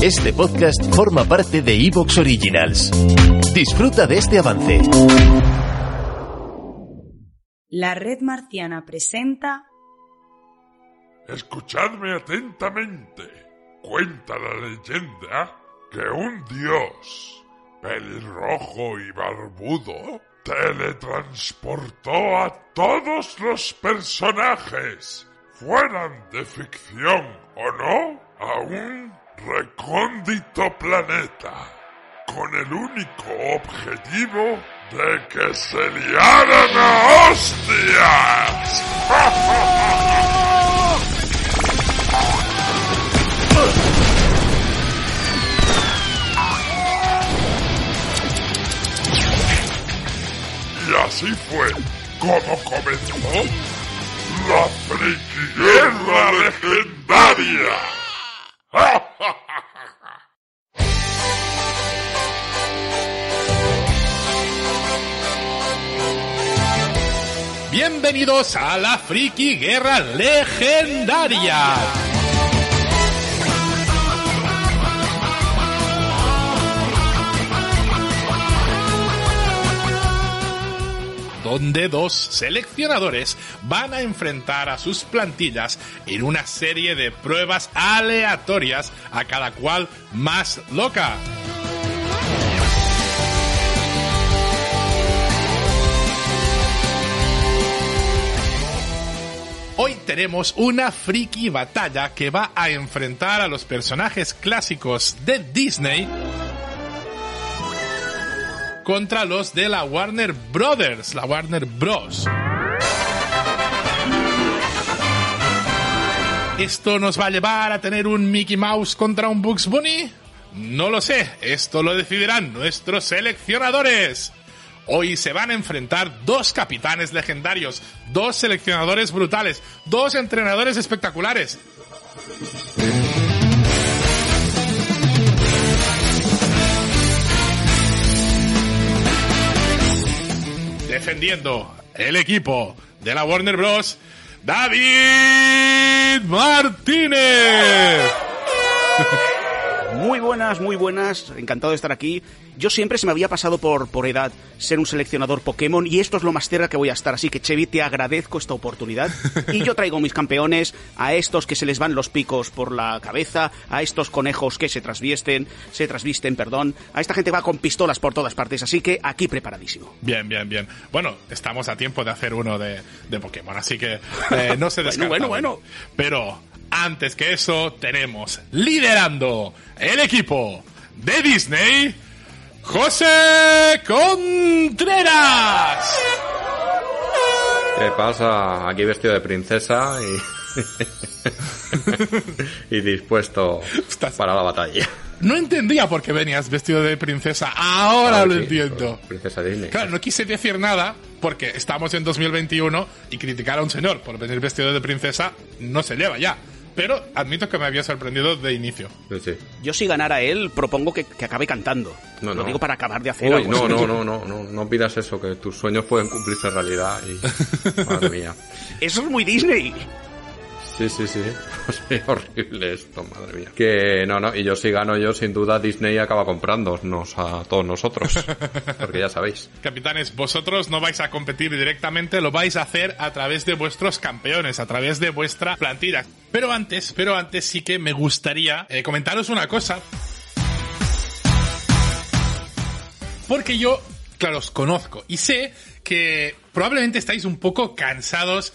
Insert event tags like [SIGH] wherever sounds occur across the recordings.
Este podcast forma parte de Evox Originals. Disfruta de este avance. La red marciana presenta Escuchadme atentamente. Cuenta la leyenda que un dios, pelirrojo y barbudo, teletransportó a todos los personajes, fueran de ficción o no, a un recóndito planeta, con el único objetivo de que se liaran a hostias. Y así fue como comenzó la friki legendaria. Bienvenidos a la Friki Guerra Legendaria. donde dos seleccionadores van a enfrentar a sus plantillas en una serie de pruebas aleatorias a cada cual más loca. Hoy tenemos una friki batalla que va a enfrentar a los personajes clásicos de Disney contra los de la Warner Brothers, la Warner Bros. ¿Esto nos va a llevar a tener un Mickey Mouse contra un Bugs Bunny? No lo sé, esto lo decidirán nuestros seleccionadores. Hoy se van a enfrentar dos capitanes legendarios, dos seleccionadores brutales, dos entrenadores espectaculares. Defendiendo el equipo de la Warner Bros. David Martínez. [LAUGHS] Muy buenas, muy buenas, encantado de estar aquí. Yo siempre se me había pasado por, por edad ser un seleccionador Pokémon y esto es lo más cerca que voy a estar, así que Chevy, te agradezco esta oportunidad. [LAUGHS] Y yo traigo mis campeones, a estos que se les van los picos por la cabeza, a estos conejos que se trasvisten, se trasvisten, perdón, a esta gente va con pistolas por todas partes, así que aquí preparadísimo. Bien, bien, bien. Bueno, estamos a tiempo de hacer uno de, de Pokémon, así que eh, no se [LAUGHS] descarta. bueno, bueno, bueno. Pero antes que eso, tenemos liderando el equipo de Disney, José Contreras. ¿Qué pasa? Aquí vestido de princesa y, [LAUGHS] y dispuesto para la batalla. No entendía por qué venías vestido de princesa. Ahora Ah, lo sí, entiendo. Princesa Disney. Claro, no quise decir nada porque estamos en 2021 y criticar a un señor por venir vestido de princesa no se lleva ya. Pero admito que me había sorprendido de inicio. Sí, sí. Yo si ganara él, propongo que, que acabe cantando. No, Lo no. digo para acabar de hacer Uy, algo. no, no, [LAUGHS] no, no, no, no pidas eso, que tus sueños pueden cumplirse en realidad y... [LAUGHS] Madre mía. Eso es muy Disney. Sí, sí, sí. [LAUGHS] Es horrible esto, madre mía. Que no, no, y yo si gano yo, sin duda Disney acaba comprándonos a todos nosotros. [LAUGHS] Porque ya sabéis. Capitanes, vosotros no vais a competir directamente, lo vais a hacer a través de vuestros campeones, a través de vuestra plantilla. Pero antes, pero antes sí que me gustaría eh, comentaros una cosa. Porque yo, claro, os conozco y sé que probablemente estáis un poco cansados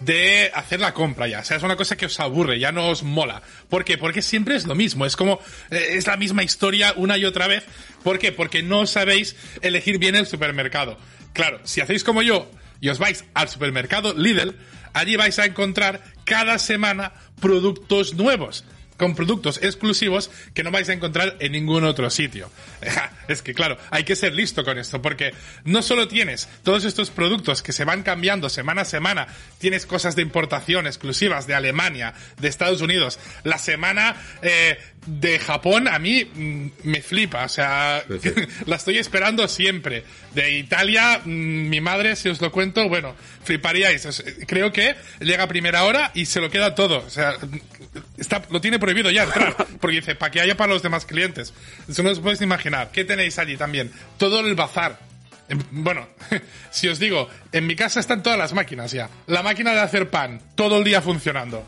de hacer la compra ya. O sea, es una cosa que os aburre, ya no os mola. ¿Por qué? Porque siempre es lo mismo. Es como, eh, es la misma historia una y otra vez. ¿Por qué? Porque no sabéis elegir bien el supermercado. Claro, si hacéis como yo y os vais al supermercado Lidl, allí vais a encontrar cada semana productos nuevos con productos exclusivos que no vais a encontrar en ningún otro sitio. [LAUGHS] Es que claro, hay que ser listo con esto, porque no solo tienes todos estos productos que se van cambiando semana a semana, tienes cosas de importación exclusivas de Alemania, de Estados Unidos. La semana eh, de Japón a mí mm, me flipa, o sea, Sí, [LAUGHS] la estoy esperando siempre. De Italia, mm, mi madre, si os lo cuento, bueno, fliparíais. Creo que llega a primera hora y se lo queda todo. O sea, está, lo tiene prohibido ya entrar. [LAUGHS] Porque dice, para que haya para los demás clientes. Eso no os podéis imaginar. ¿Qué tenéis allí también? Todo el bazar. Bueno, [LAUGHS] si os digo, en mi casa están todas las máquinas ya. La máquina de hacer pan, todo el día funcionando.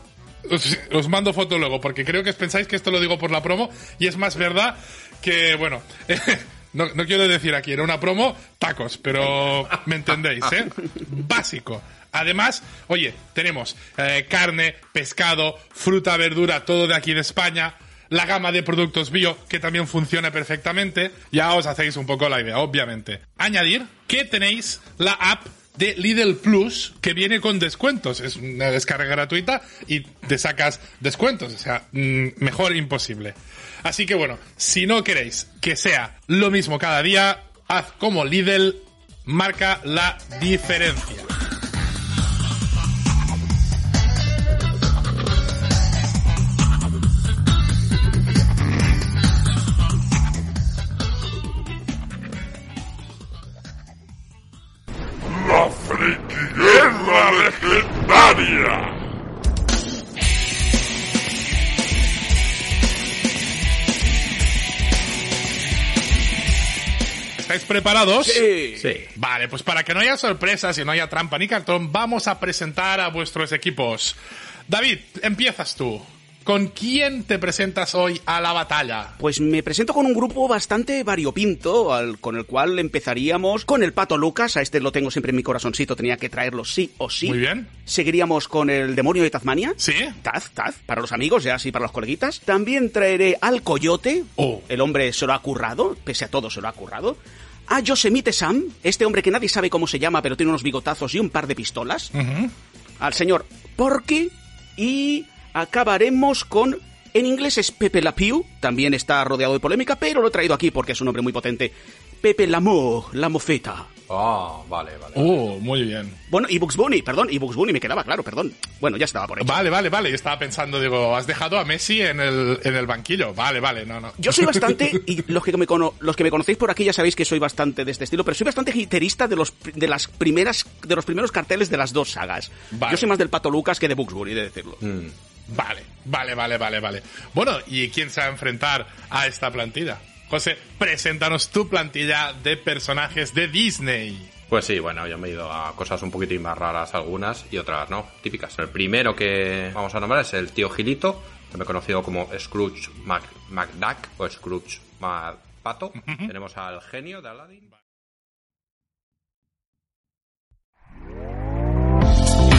Os, os mando foto luego, porque creo que os pensáis que esto lo digo por la promo, y es más verdad que, bueno, [LAUGHS] no, quiero decir aquí, era una promo, tacos, pero me entendéis, ¿eh? Básico. Además, oye, tenemos eh, carne, pescado, fruta, verdura, todo de aquí de España. La gama de productos bio, que también funciona perfectamente. Ya os hacéis un poco la idea, obviamente. Añadir que tenéis la app de Lidl Plus que viene con descuentos. Es una descarga gratuita y te sacas descuentos. O sea, mm, mejor imposible. Así que bueno, si no queréis que sea lo mismo cada día, haz como Lidl marca la diferencia. Guerra legendaria. ¿Estáis preparados? Sí. Sí. Vale, pues para que no haya sorpresas y no haya trampa ni cartón, vamos a presentar a vuestros equipos. David, empiezas tú. ¿Con quién te presentas hoy a la batalla? Pues me presento con un grupo bastante variopinto, al- con el cual empezaríamos con el Pato Lucas, a este lo tengo siempre en mi corazoncito, tenía que traerlo sí o sí. Muy bien. Seguiríamos con el Demonio de Tasmania. ¿Sí? Taz, Taz, para los amigos, ya así para los coleguitas. También traeré al Coyote. Oh. El hombre se lo ha currado, pese a todo se lo ha currado. A Yosemite Sam, este hombre que nadie sabe cómo se llama, pero tiene unos bigotazos y un par de pistolas. Al señor Porky. Y acabaremos con... En inglés es Pepe La Pew, también está rodeado de polémica, pero lo he traído aquí porque es un nombre muy potente. Pepe Lamo, la mofeta. Ah, vale, vale. Oh, muy bien. Bueno, y Bugs Bunny, perdón, y Bugs Bunny me quedaba claro, perdón. Bueno, ya estaba por hecho. Vale, vale, vale. Yo estaba pensando, digo, has dejado a Messi en el, en el banquillo. Vale, vale, no, no. Yo soy [LAUGHS] bastante, y los que, me cono- los que me conocéis por aquí ya sabéis que soy bastante de este estilo, pero soy bastante hiterista de los, de las primeras, de los primeros carteles de las dos sagas. Vale. Yo soy más del Pato Lucas que de Bugs Bunny, de decirlo. Vale, vale, vale, vale, vale. Bueno, ¿y quién se va a enfrentar a esta plantilla? José, preséntanos tu plantilla de personajes de Disney. Pues sí, bueno, yo me he ido a cosas un poquitín más raras algunas y otras no, típicas. El primero que vamos a nombrar es el tío Gilito, que me he conocido como Scrooge Mac McDuck o Scrooge McPato. Tenemos al genio de Aladdin.